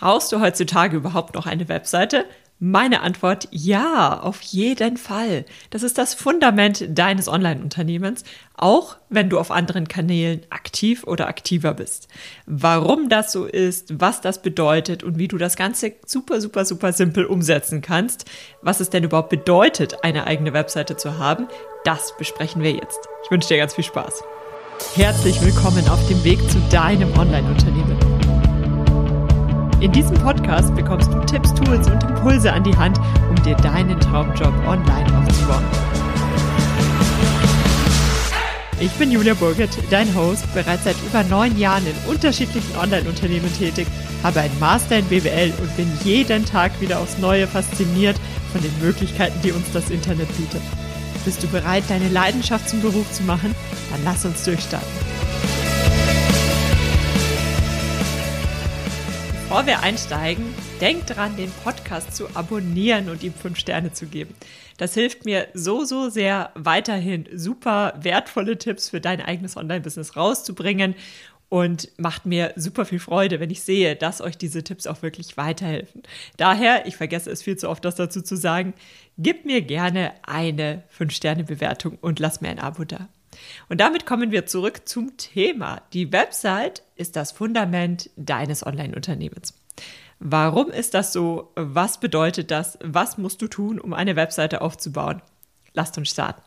Brauchst du heutzutage überhaupt noch eine Webseite? Meine Antwort ja, auf jeden Fall. Das ist das Fundament deines Online-Unternehmens, auch wenn du auf anderen Kanälen aktiv oder aktiver bist. Warum das so ist, was das bedeutet und wie du das Ganze super, super, super simpel umsetzen kannst, was es denn überhaupt bedeutet, eine eigene Webseite zu haben, das besprechen wir jetzt. Ich wünsche dir ganz viel Spaß. Herzlich willkommen auf dem Weg zu deinem Online-Unternehmen. In diesem Podcast bekommst du Tipps, Tools und Impulse an die Hand, um dir deinen Traumjob online aufzubauen. Ich bin Julia Burget, dein Host, bereits seit über neun Jahren in unterschiedlichen Online-Unternehmen tätig, habe einen Master in BWL und bin jeden Tag wieder aufs Neue fasziniert von den Möglichkeiten, die uns das Internet bietet. Bist du bereit, deine Leidenschaft zum Beruf zu machen? Dann lass uns durchstarten. Bevor wir einsteigen, denk dran, den Podcast zu abonnieren und ihm fünf Sterne zu geben. Das hilft mir so, so sehr, weiterhin super wertvolle Tipps für dein eigenes Online-Business rauszubringen und macht mir super viel Freude, wenn ich sehe, dass euch diese Tipps auch wirklich weiterhelfen. Daher, ich vergesse es viel zu oft, das dazu zu sagen, gib mir gerne eine fünf sterne bewertung und lass mir ein Abo da. Und damit kommen wir zurück zum Thema. Die Website ist das Fundament deines Online-Unternehmens. Warum ist das so? Was bedeutet das? Was musst du tun, um eine Webseite aufzubauen? Lasst uns starten.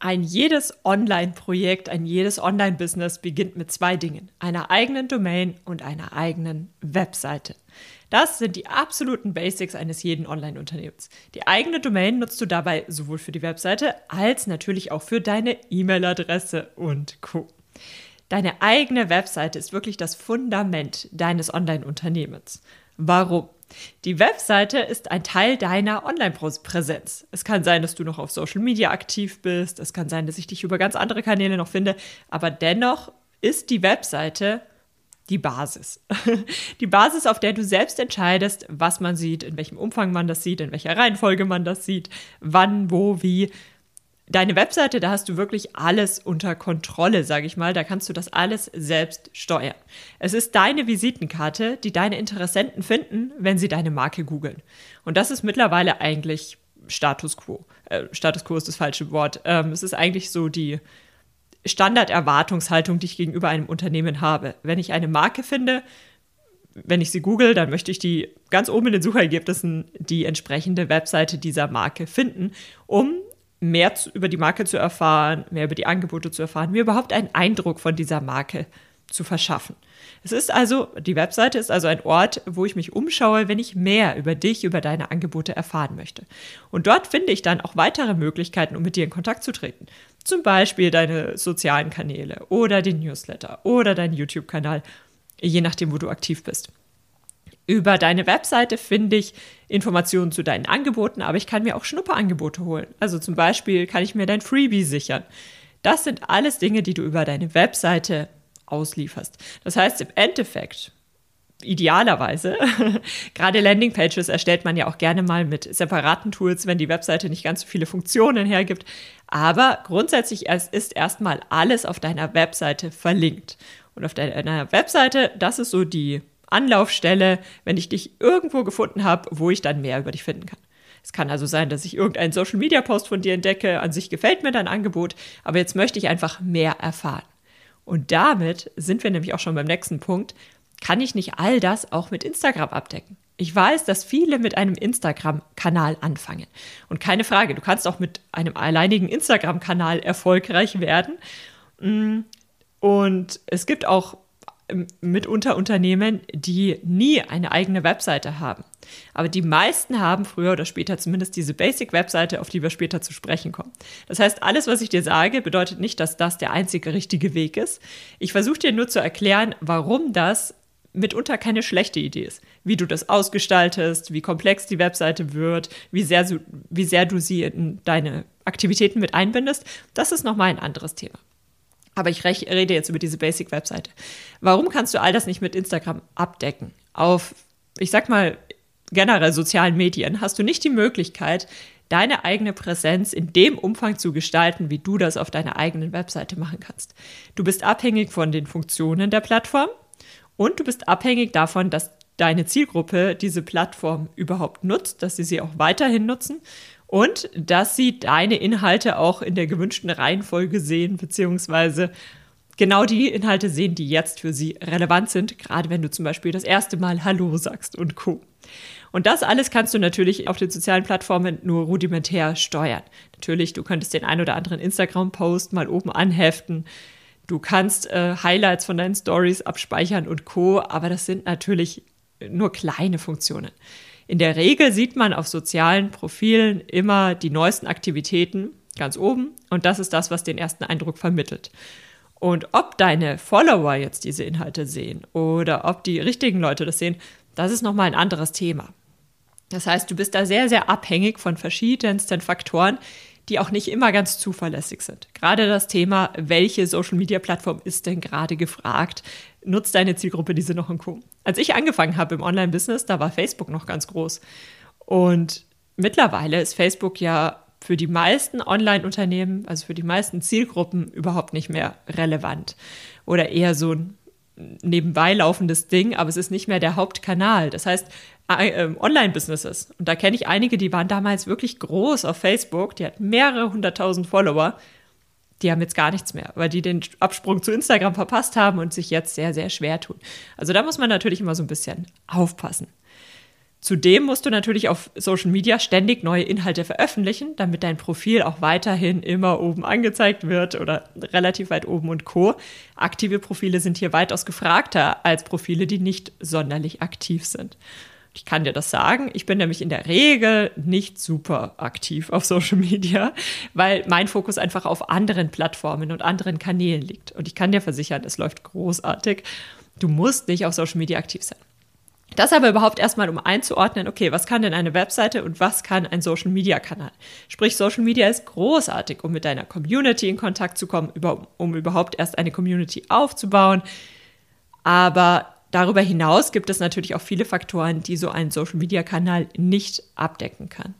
Ein jedes Online-Projekt, ein jedes Online-Business beginnt mit zwei Dingen, einer eigenen Domain und einer eigenen Webseite. Das sind die absoluten Basics eines jeden Online-Unternehmens. Die eigene Domain nutzt du dabei sowohl für die Webseite als natürlich auch für deine E-Mail-Adresse und Co. Deine eigene Webseite ist wirklich das Fundament deines Online-Unternehmens. Warum? Die Webseite ist ein Teil deiner Online-Präsenz. Es kann sein, dass du noch auf Social Media aktiv bist. Es kann sein, dass ich dich über ganz andere Kanäle noch finde. Aber dennoch ist die Webseite die Basis. Die Basis, auf der du selbst entscheidest, was man sieht, in welchem Umfang man das sieht, in welcher Reihenfolge man das sieht, wann, wo, wie deine Webseite, da hast du wirklich alles unter Kontrolle, sage ich mal. Da kannst du das alles selbst steuern. Es ist deine Visitenkarte, die deine Interessenten finden, wenn sie deine Marke googeln. Und das ist mittlerweile eigentlich Status quo. Äh, Status quo ist das falsche Wort. Ähm, es ist eigentlich so die Standarderwartungshaltung, die ich gegenüber einem Unternehmen habe. Wenn ich eine Marke finde, wenn ich sie google, dann möchte ich die ganz oben in den Suchergebnissen die entsprechende Webseite dieser Marke finden, um mehr zu, über die Marke zu erfahren, mehr über die Angebote zu erfahren, mir überhaupt einen Eindruck von dieser Marke zu verschaffen. Es ist also, die Webseite ist also ein Ort, wo ich mich umschaue, wenn ich mehr über dich, über deine Angebote erfahren möchte. Und dort finde ich dann auch weitere Möglichkeiten, um mit dir in Kontakt zu treten. Zum Beispiel deine sozialen Kanäle oder den Newsletter oder deinen YouTube-Kanal, je nachdem, wo du aktiv bist. Über deine Webseite finde ich Informationen zu deinen Angeboten, aber ich kann mir auch Schnupperangebote holen. Also zum Beispiel kann ich mir dein Freebie sichern. Das sind alles Dinge, die du über deine Webseite auslieferst. Das heißt im Endeffekt, idealerweise, gerade Landingpages erstellt man ja auch gerne mal mit separaten Tools, wenn die Webseite nicht ganz so viele Funktionen hergibt. Aber grundsätzlich ist erstmal alles auf deiner Webseite verlinkt. Und auf deiner Webseite, das ist so die Anlaufstelle, wenn ich dich irgendwo gefunden habe, wo ich dann mehr über dich finden kann. Es kann also sein, dass ich irgendeinen Social Media Post von dir entdecke. An sich gefällt mir dein Angebot, aber jetzt möchte ich einfach mehr erfahren. Und damit sind wir nämlich auch schon beim nächsten Punkt. Kann ich nicht all das auch mit Instagram abdecken? Ich weiß, dass viele mit einem Instagram-Kanal anfangen. Und keine Frage, du kannst auch mit einem alleinigen Instagram-Kanal erfolgreich werden. Mm, und es gibt auch mitunter Unternehmen, die nie eine eigene Webseite haben. Aber die meisten haben früher oder später zumindest diese Basic-Webseite, auf die wir später zu sprechen kommen. Das heißt, alles, was ich dir sage, bedeutet nicht, dass das der einzige richtige Weg ist. Ich versuche dir nur zu erklären, warum das mitunter keine schlechte Idee ist. Wie du das ausgestaltest, wie komplex die Webseite wird, wie sehr, wie sehr du sie in deine Aktivitäten mit einbindest, das ist nochmal ein anderes Thema. Aber ich rede jetzt über diese Basic-Webseite. Warum kannst du all das nicht mit Instagram abdecken? Auf, ich sag mal, generell sozialen Medien hast du nicht die Möglichkeit, deine eigene Präsenz in dem Umfang zu gestalten, wie du das auf deiner eigenen Webseite machen kannst. Du bist abhängig von den Funktionen der Plattform und du bist abhängig davon, dass deine Zielgruppe diese Plattform überhaupt nutzt, dass sie sie auch weiterhin nutzen und dass sie deine Inhalte auch in der gewünschten Reihenfolge sehen, beziehungsweise genau die Inhalte sehen, die jetzt für sie relevant sind, gerade wenn du zum Beispiel das erste Mal Hallo sagst und Co. Und das alles kannst du natürlich auf den sozialen Plattformen nur rudimentär steuern. Natürlich, du könntest den ein oder anderen Instagram-Post mal oben anheften. Du kannst äh, Highlights von deinen Stories abspeichern und Co. Aber das sind natürlich nur kleine Funktionen. In der Regel sieht man auf sozialen Profilen immer die neuesten Aktivitäten ganz oben und das ist das, was den ersten Eindruck vermittelt. Und ob deine Follower jetzt diese Inhalte sehen oder ob die richtigen Leute das sehen, das ist nochmal ein anderes Thema. Das heißt, du bist da sehr, sehr abhängig von verschiedensten Faktoren, die auch nicht immer ganz zuverlässig sind. Gerade das Thema, welche Social-Media-Plattform ist denn gerade gefragt? Nutzt deine Zielgruppe diese noch und Co. Als ich angefangen habe im Online-Business, da war Facebook noch ganz groß. Und mittlerweile ist Facebook ja für die meisten Online-Unternehmen, also für die meisten Zielgruppen, überhaupt nicht mehr relevant. Oder eher so ein nebenbei laufendes Ding, aber es ist nicht mehr der Hauptkanal. Das heißt, äh, Online-Businesses, und da kenne ich einige, die waren damals wirklich groß auf Facebook, die hatten mehrere hunderttausend Follower, die haben jetzt gar nichts mehr, weil die den Absprung zu Instagram verpasst haben und sich jetzt sehr, sehr schwer tun. Also da muss man natürlich immer so ein bisschen aufpassen. Zudem musst du natürlich auf Social Media ständig neue Inhalte veröffentlichen, damit dein Profil auch weiterhin immer oben angezeigt wird oder relativ weit oben und co. Aktive Profile sind hier weitaus gefragter als Profile, die nicht sonderlich aktiv sind. Ich kann dir das sagen. Ich bin nämlich in der Regel nicht super aktiv auf Social Media, weil mein Fokus einfach auf anderen Plattformen und anderen Kanälen liegt. Und ich kann dir versichern, es läuft großartig. Du musst nicht auf Social Media aktiv sein. Das aber überhaupt erstmal, um einzuordnen, okay, was kann denn eine Webseite und was kann ein Social Media Kanal? Sprich, Social Media ist großartig, um mit deiner Community in Kontakt zu kommen, um überhaupt erst eine Community aufzubauen. Aber darüber hinaus gibt es natürlich auch viele Faktoren, die so ein Social Media Kanal nicht abdecken kann.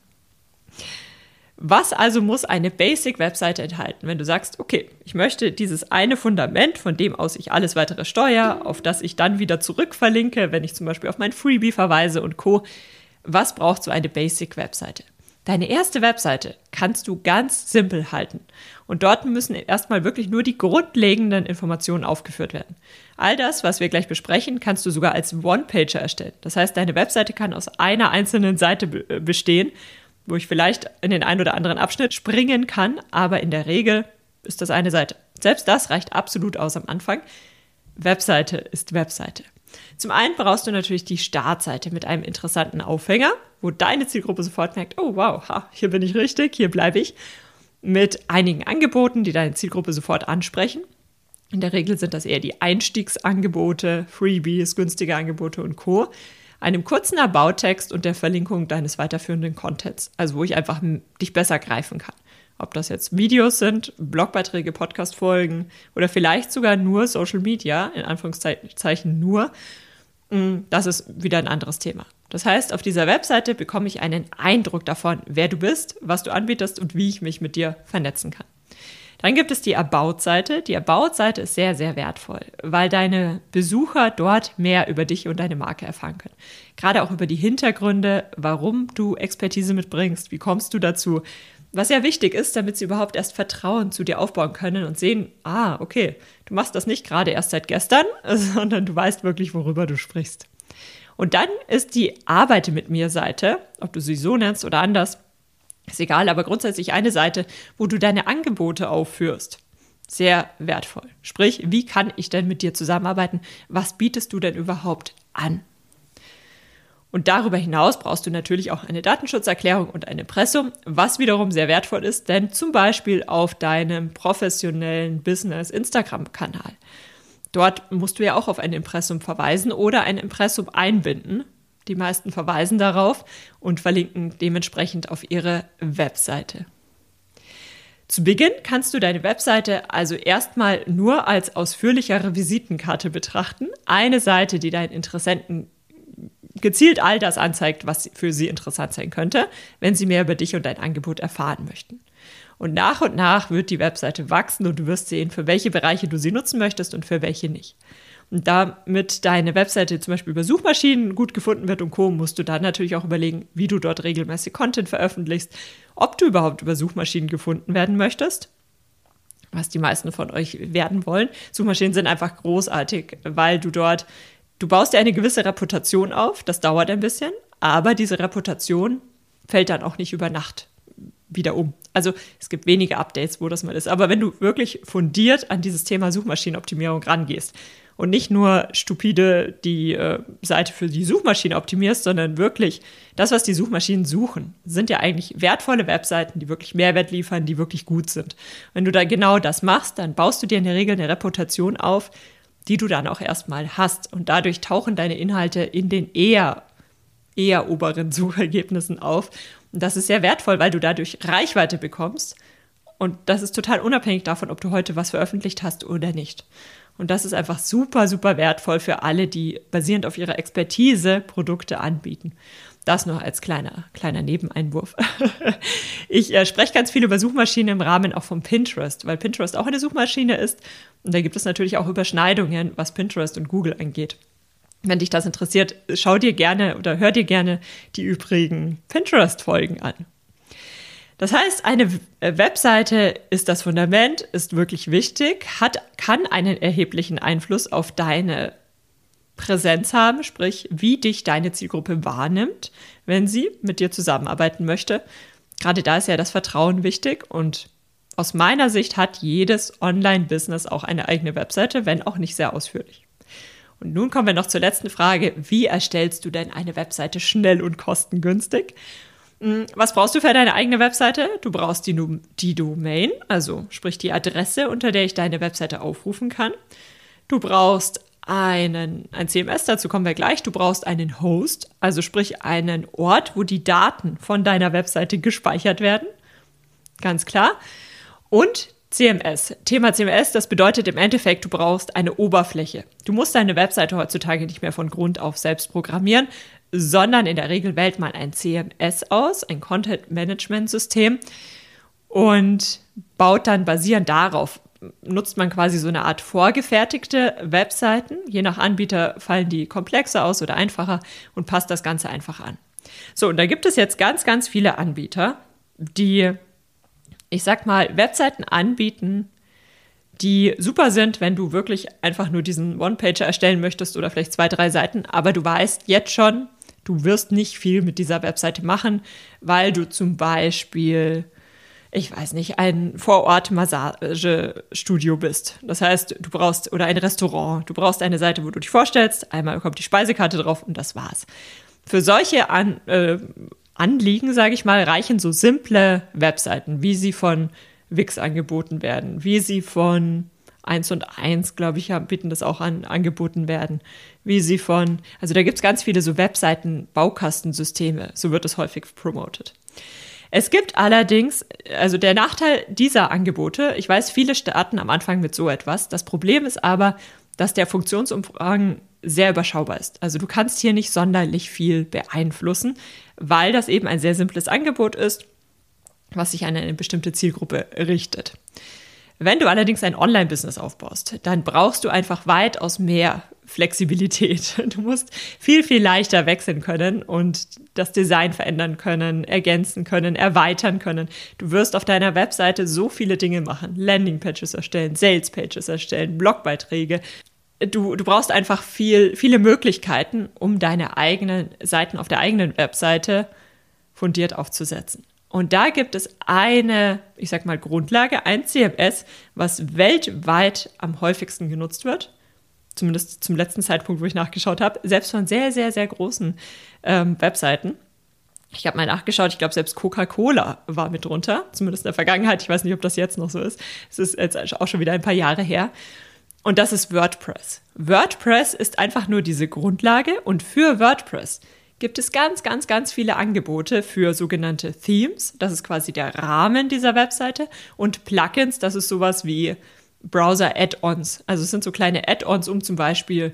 Was also muss eine Basic-Webseite enthalten, wenn du sagst, okay, ich möchte dieses eine Fundament, von dem aus ich alles weitere steuere, auf das ich dann wieder zurückverlinke, wenn ich zum Beispiel auf mein Freebie verweise und Co. Was braucht so eine Basic-Webseite? Deine erste Webseite kannst du ganz simpel halten. Und dort müssen erstmal wirklich nur die grundlegenden Informationen aufgeführt werden. All das, was wir gleich besprechen, kannst du sogar als One-Pager erstellen. Das heißt, deine Webseite kann aus einer einzelnen Seite bestehen wo ich vielleicht in den einen oder anderen Abschnitt springen kann, aber in der Regel ist das eine Seite. Selbst das reicht absolut aus am Anfang. Webseite ist Webseite. Zum einen brauchst du natürlich die Startseite mit einem interessanten Aufhänger, wo deine Zielgruppe sofort merkt, oh wow, ha, hier bin ich richtig, hier bleibe ich. Mit einigen Angeboten, die deine Zielgruppe sofort ansprechen. In der Regel sind das eher die Einstiegsangebote, Freebies, günstige Angebote und Co einem kurzen About-Text und der Verlinkung deines weiterführenden Contents, also wo ich einfach dich besser greifen kann. Ob das jetzt Videos sind, Blogbeiträge, Podcast-Folgen oder vielleicht sogar nur Social Media, in Anführungszeichen nur, mm, das ist wieder ein anderes Thema. Das heißt, auf dieser Webseite bekomme ich einen Eindruck davon, wer du bist, was du anbietest und wie ich mich mit dir vernetzen kann. Dann gibt es die About-Seite. Die About-Seite ist sehr, sehr wertvoll, weil deine Besucher dort mehr über dich und deine Marke erfahren können. Gerade auch über die Hintergründe, warum du Expertise mitbringst, wie kommst du dazu. Was ja wichtig ist, damit sie überhaupt erst Vertrauen zu dir aufbauen können und sehen, ah, okay, du machst das nicht gerade erst seit gestern, sondern du weißt wirklich, worüber du sprichst. Und dann ist die Arbeite mit mir Seite, ob du sie so nennst oder anders, ist egal, aber grundsätzlich eine Seite, wo du deine Angebote aufführst. Sehr wertvoll. Sprich, wie kann ich denn mit dir zusammenarbeiten? Was bietest du denn überhaupt an? Und darüber hinaus brauchst du natürlich auch eine Datenschutzerklärung und ein Impressum, was wiederum sehr wertvoll ist, denn zum Beispiel auf deinem professionellen Business Instagram-Kanal. Dort musst du ja auch auf ein Impressum verweisen oder ein Impressum einbinden, die meisten verweisen darauf und verlinken dementsprechend auf ihre Webseite. Zu Beginn kannst du deine Webseite also erstmal nur als ausführlichere Visitenkarte betrachten. Eine Seite, die deinen Interessenten gezielt all das anzeigt, was für sie interessant sein könnte, wenn sie mehr über dich und dein Angebot erfahren möchten. Und nach und nach wird die Webseite wachsen und du wirst sehen, für welche Bereiche du sie nutzen möchtest und für welche nicht. Und damit deine Webseite zum Beispiel über Suchmaschinen gut gefunden wird und Co., musst du dann natürlich auch überlegen, wie du dort regelmäßig Content veröffentlichst, ob du überhaupt über Suchmaschinen gefunden werden möchtest was die meisten von euch werden wollen. Suchmaschinen sind einfach großartig, weil du dort, du baust dir eine gewisse Reputation auf, das dauert ein bisschen, aber diese Reputation fällt dann auch nicht über Nacht wieder um. Also es gibt wenige Updates, wo das mal ist. Aber wenn du wirklich fundiert an dieses Thema Suchmaschinenoptimierung rangehst und nicht nur stupide die äh, Seite für die Suchmaschine optimierst, sondern wirklich das, was die Suchmaschinen suchen, sind ja eigentlich wertvolle Webseiten, die wirklich Mehrwert liefern, die wirklich gut sind. Wenn du da genau das machst, dann baust du dir in der Regel eine Reputation auf, die du dann auch erstmal hast. Und dadurch tauchen deine Inhalte in den eher, eher oberen Suchergebnissen auf. Und das ist sehr wertvoll, weil du dadurch Reichweite bekommst. Und das ist total unabhängig davon, ob du heute was veröffentlicht hast oder nicht. Und das ist einfach super, super wertvoll für alle, die basierend auf ihrer Expertise Produkte anbieten. Das noch als kleiner, kleiner Nebeneinwurf. ich äh, spreche ganz viel über Suchmaschinen im Rahmen auch von Pinterest, weil Pinterest auch eine Suchmaschine ist. Und da gibt es natürlich auch Überschneidungen, was Pinterest und Google angeht. Wenn dich das interessiert, schau dir gerne oder hör dir gerne die übrigen Pinterest-Folgen an. Das heißt, eine äh, Webseite ist das Fundament, ist wirklich wichtig, hat, kann einen erheblichen Einfluss auf deine Präsenz haben, sprich, wie dich deine Zielgruppe wahrnimmt, wenn sie mit dir zusammenarbeiten möchte. Gerade da ist ja das Vertrauen wichtig und aus meiner Sicht hat jedes Online-Business auch eine eigene Webseite, wenn auch nicht sehr ausführlich. Und nun kommen wir noch zur letzten Frage. Wie erstellst du denn eine Webseite schnell und kostengünstig? Hm, was brauchst du für deine eigene Webseite? Du brauchst die, die Domain, also sprich die Adresse, unter der ich deine Webseite aufrufen kann. Du brauchst einen, ein CMS, dazu kommen wir gleich. Du brauchst einen Host, also sprich einen Ort, wo die Daten von deiner Webseite gespeichert werden. Ganz klar. Und CMS. Thema CMS, das bedeutet im Endeffekt, du brauchst eine Oberfläche. Du musst deine Webseite heutzutage nicht mehr von Grund auf selbst programmieren, sondern in der Regel wählt man ein CMS aus, ein Content Management System und baut dann basierend darauf, nutzt man quasi so eine Art vorgefertigte Webseiten. Je nach Anbieter fallen die komplexer aus oder einfacher und passt das Ganze einfach an. So, und da gibt es jetzt ganz, ganz viele Anbieter, die, ich sag mal, Webseiten anbieten, die super sind, wenn du wirklich einfach nur diesen One-Pager erstellen möchtest oder vielleicht zwei, drei Seiten, aber du weißt jetzt schon, Du wirst nicht viel mit dieser Webseite machen, weil du zum Beispiel, ich weiß nicht, ein Vorort-Massagestudio bist. Das heißt, du brauchst, oder ein Restaurant, du brauchst eine Seite, wo du dich vorstellst, einmal kommt die Speisekarte drauf und das war's. Für solche An äh, Anliegen, sage ich mal, reichen so simple Webseiten, wie sie von Wix angeboten werden, wie sie von 1 und 1, glaube ich, bieten das auch an, angeboten werden. Wie sie von, also da gibt es ganz viele so Webseiten, Baukastensysteme, so wird es häufig promoted. Es gibt allerdings, also der Nachteil dieser Angebote, ich weiß, viele starten am Anfang mit so etwas. Das Problem ist aber, dass der Funktionsumfang sehr überschaubar ist. Also du kannst hier nicht sonderlich viel beeinflussen, weil das eben ein sehr simples Angebot ist, was sich an eine bestimmte Zielgruppe richtet. Wenn du allerdings ein Online-Business aufbaust, dann brauchst du einfach weitaus mehr Flexibilität. Du musst viel, viel leichter wechseln können und das Design verändern können, ergänzen können, erweitern können. Du wirst auf deiner Webseite so viele Dinge machen. Landing-Pages erstellen, Sales-Pages erstellen, Blogbeiträge. Du, du brauchst einfach viel, viele Möglichkeiten, um deine eigenen Seiten auf der eigenen Webseite fundiert aufzusetzen. Und da gibt es eine, ich sag mal, Grundlage, ein CMS, was weltweit am häufigsten genutzt wird. Zumindest zum letzten Zeitpunkt, wo ich nachgeschaut habe. Selbst von sehr, sehr, sehr großen ähm, Webseiten. Ich habe mal nachgeschaut, ich glaube, selbst Coca-Cola war mit drunter, zumindest in der Vergangenheit. Ich weiß nicht, ob das jetzt noch so ist. Es ist jetzt auch schon wieder ein paar Jahre her. Und das ist WordPress. WordPress ist einfach nur diese Grundlage und für WordPress gibt es ganz, ganz, ganz viele Angebote für sogenannte Themes. Das ist quasi der Rahmen dieser Webseite. Und Plugins, das ist sowas wie Browser-Add-ons. Also es sind so kleine Add-ons, um zum Beispiel,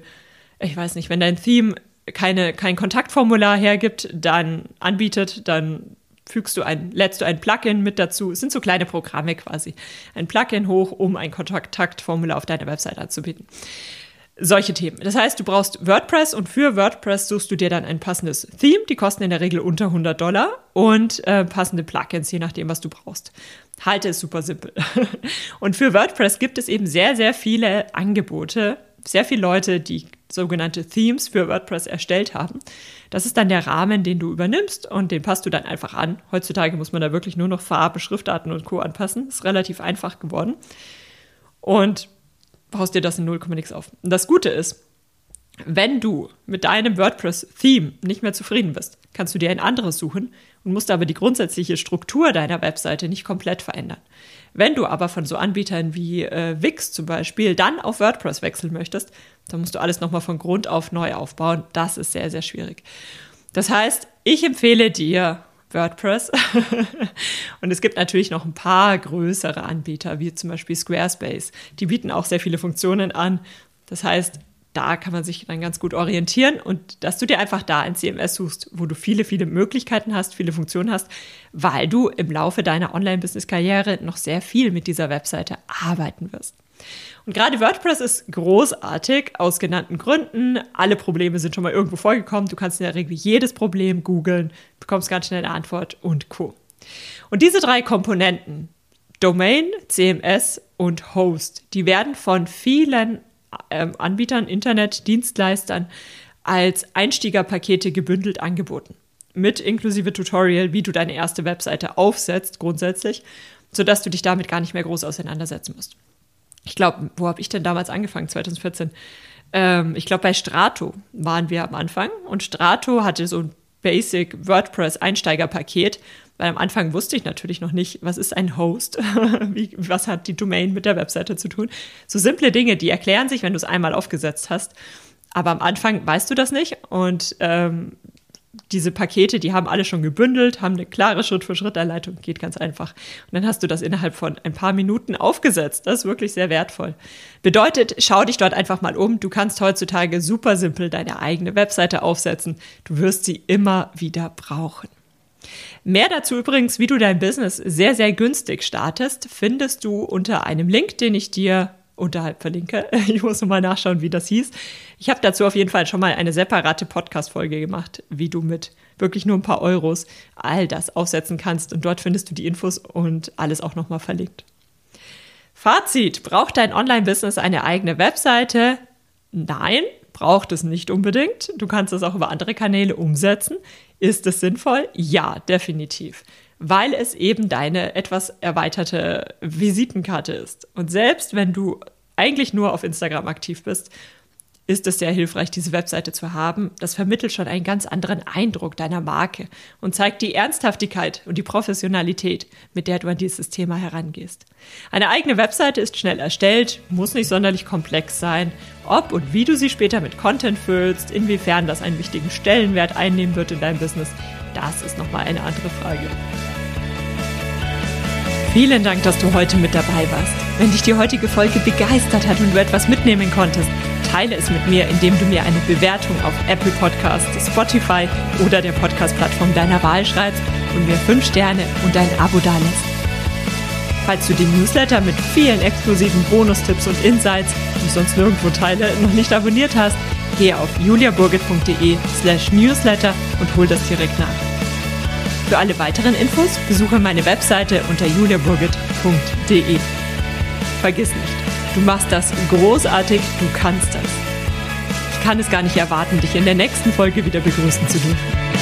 ich weiß nicht, wenn dein Theme keine, kein Kontaktformular hergibt, dann anbietet, dann fügst du ein, lädst du ein Plugin mit dazu. Es sind so kleine Programme quasi. Ein Plugin hoch, um ein Kontaktformular auf deiner Website anzubieten. Solche Themen. Das heißt, du brauchst WordPress und für WordPress suchst du dir dann ein passendes Theme. Die kosten in der Regel unter 100 Dollar und äh, passende Plugins, je nachdem, was du brauchst. Halte es super simpel. und für WordPress gibt es eben sehr, sehr viele Angebote, sehr viele Leute, die sogenannte Themes für WordPress erstellt haben. Das ist dann der Rahmen, den du übernimmst und den passt du dann einfach an. Heutzutage muss man da wirklich nur noch Farbe, Schriftarten und Co. anpassen. Ist relativ einfach geworden. Und baust dir das in 0, nix auf. Und das Gute ist, wenn du mit deinem WordPress-Theme nicht mehr zufrieden bist, kannst du dir ein anderes suchen und musst aber die grundsätzliche Struktur deiner Webseite nicht komplett verändern. Wenn du aber von so Anbietern wie äh, Wix zum Beispiel dann auf WordPress wechseln möchtest, dann musst du alles nochmal von Grund auf neu aufbauen. Das ist sehr, sehr schwierig. Das heißt, ich empfehle dir WordPress. und es gibt natürlich noch ein paar größere Anbieter, wie zum Beispiel Squarespace. Die bieten auch sehr viele Funktionen an. Das heißt, da kann man sich dann ganz gut orientieren und dass du dir einfach da ein CMS suchst, wo du viele, viele Möglichkeiten hast, viele Funktionen hast, weil du im Laufe deiner Online-Business-Karriere noch sehr viel mit dieser Webseite arbeiten wirst. Und gerade WordPress ist großartig aus genannten Gründen. Alle Probleme sind schon mal irgendwo vorgekommen. Du kannst in der Regel jedes Problem googeln, bekommst ganz schnell eine Antwort und Co. Und diese drei Komponenten, Domain, CMS und Host, die werden von vielen ähm, Anbietern, Internetdienstleistern als Einstiegerpakete gebündelt angeboten. Mit inklusive Tutorial, wie du deine erste Webseite aufsetzt, grundsätzlich, sodass du dich damit gar nicht mehr groß auseinandersetzen musst ich glaube, wo habe ich denn damals angefangen, 2014? Ähm, ich glaube, bei Strato waren wir am Anfang und Strato hatte so ein Basic WordPress Einsteigerpaket, weil am Anfang wusste ich natürlich noch nicht, was ist ein Host, Wie, was hat die Domain mit der Webseite zu tun. So simple Dinge, die erklären sich, wenn du es einmal aufgesetzt hast. Aber am Anfang weißt du das nicht und ähm, diese Pakete, die haben alle schon gebündelt, haben eine klare Schritt-für-Schritt-Anleitung, geht ganz einfach. Und dann hast du das innerhalb von ein paar Minuten aufgesetzt. Das ist wirklich sehr wertvoll. Bedeutet, schau dich dort einfach mal um. Du kannst heutzutage super simpel deine eigene Webseite aufsetzen. Du wirst sie immer wieder brauchen. Mehr dazu übrigens, wie du dein Business sehr, sehr günstig startest, findest du unter einem Link, den ich dir unterhalb verlinke. Ich muss nochmal nachschauen, wie das hieß. Ich habe dazu auf jeden Fall schon mal eine separate Podcast-Folge gemacht, wie du mit wirklich nur ein paar Euros all das aufsetzen kannst. Und dort findest du die Infos und alles auch nochmal verlinkt. Fazit: Braucht dein Online-Business eine eigene Webseite? Nein, braucht es nicht unbedingt. Du kannst es auch über andere Kanäle umsetzen. Ist es sinnvoll? Ja, definitiv weil es eben deine etwas erweiterte Visitenkarte ist. Und selbst wenn du eigentlich nur auf Instagram aktiv bist, ist es sehr hilfreich, diese Webseite zu haben. Das vermittelt schon einen ganz anderen Eindruck deiner Marke und zeigt die Ernsthaftigkeit und die Professionalität, mit der du an dieses Thema herangehst. Eine eigene Webseite ist schnell erstellt, muss nicht sonderlich komplex sein. Ob und wie du sie später mit Content füllst, inwiefern das einen wichtigen Stellenwert einnehmen wird in deinem Business, das ist nochmal eine andere Frage. Vielen Dank, dass du heute mit dabei warst. Wenn dich die heutige Folge begeistert hat und du etwas mitnehmen konntest, teile es mit mir, indem du mir eine Bewertung auf Apple Podcasts, Spotify oder der Podcast-Plattform deiner Wahl schreibst und mir 5 Sterne und ein Abo dalässt. Falls du den Newsletter mit vielen exklusiven Bonustipps und Insights, die ich sonst nirgendwo teile, noch nicht abonniert hast, gehe auf juliaburgit.de slash newsletter und hol das direkt nach. Für alle weiteren Infos besuche meine Webseite unter juliaburgit.de. Vergiss nicht, du machst das großartig, du kannst das. Ich kann es gar nicht erwarten, dich in der nächsten Folge wieder begrüßen zu dürfen.